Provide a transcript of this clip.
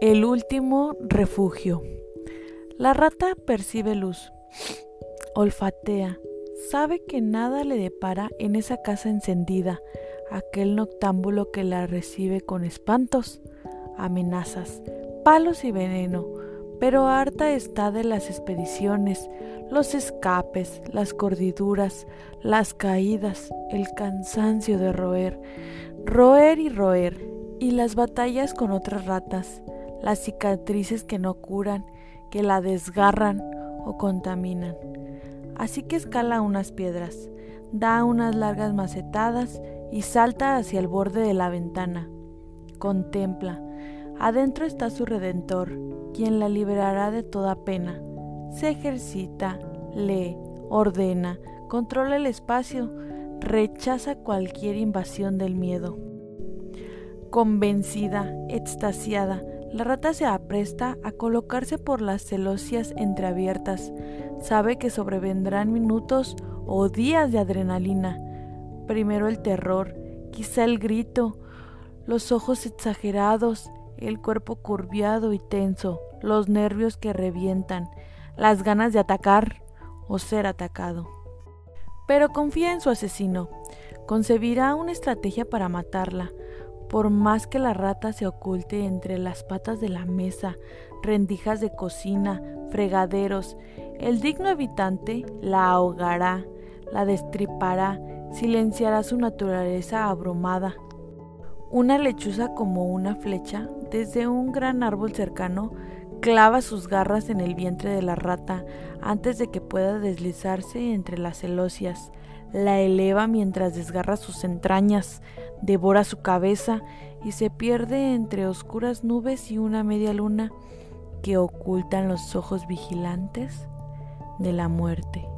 El último refugio. La rata percibe luz, olfatea, sabe que nada le depara en esa casa encendida, aquel noctámbulo que la recibe con espantos, amenazas, palos y veneno, pero harta está de las expediciones, los escapes, las cordiduras, las caídas, el cansancio de roer, roer y roer, y las batallas con otras ratas, las cicatrices que no curan, que la desgarran o contaminan. Así que escala unas piedras, da unas largas macetadas y salta hacia el borde de la ventana. Contempla. Adentro está su Redentor, quien la liberará de toda pena. Se ejercita, lee, ordena, controla el espacio, rechaza cualquier invasión del miedo. Convencida, extasiada, la rata se apresta a colocarse por las celosias entreabiertas. Sabe que sobrevendrán minutos o días de adrenalina. Primero el terror, quizá el grito, los ojos exagerados, el cuerpo curviado y tenso, los nervios que revientan, las ganas de atacar o ser atacado. Pero confía en su asesino. Concebirá una estrategia para matarla, por más que la rata se oculte entre las patas de la mesa, rendijas de cocina, fregaderos, el digno habitante la ahogará, la destripará, silenciará su naturaleza abrumada. Una lechuza como una flecha, desde un gran árbol cercano, clava sus garras en el vientre de la rata antes de que pueda deslizarse entre las celosias la eleva mientras desgarra sus entrañas, devora su cabeza y se pierde entre oscuras nubes y una media luna que ocultan los ojos vigilantes de la muerte.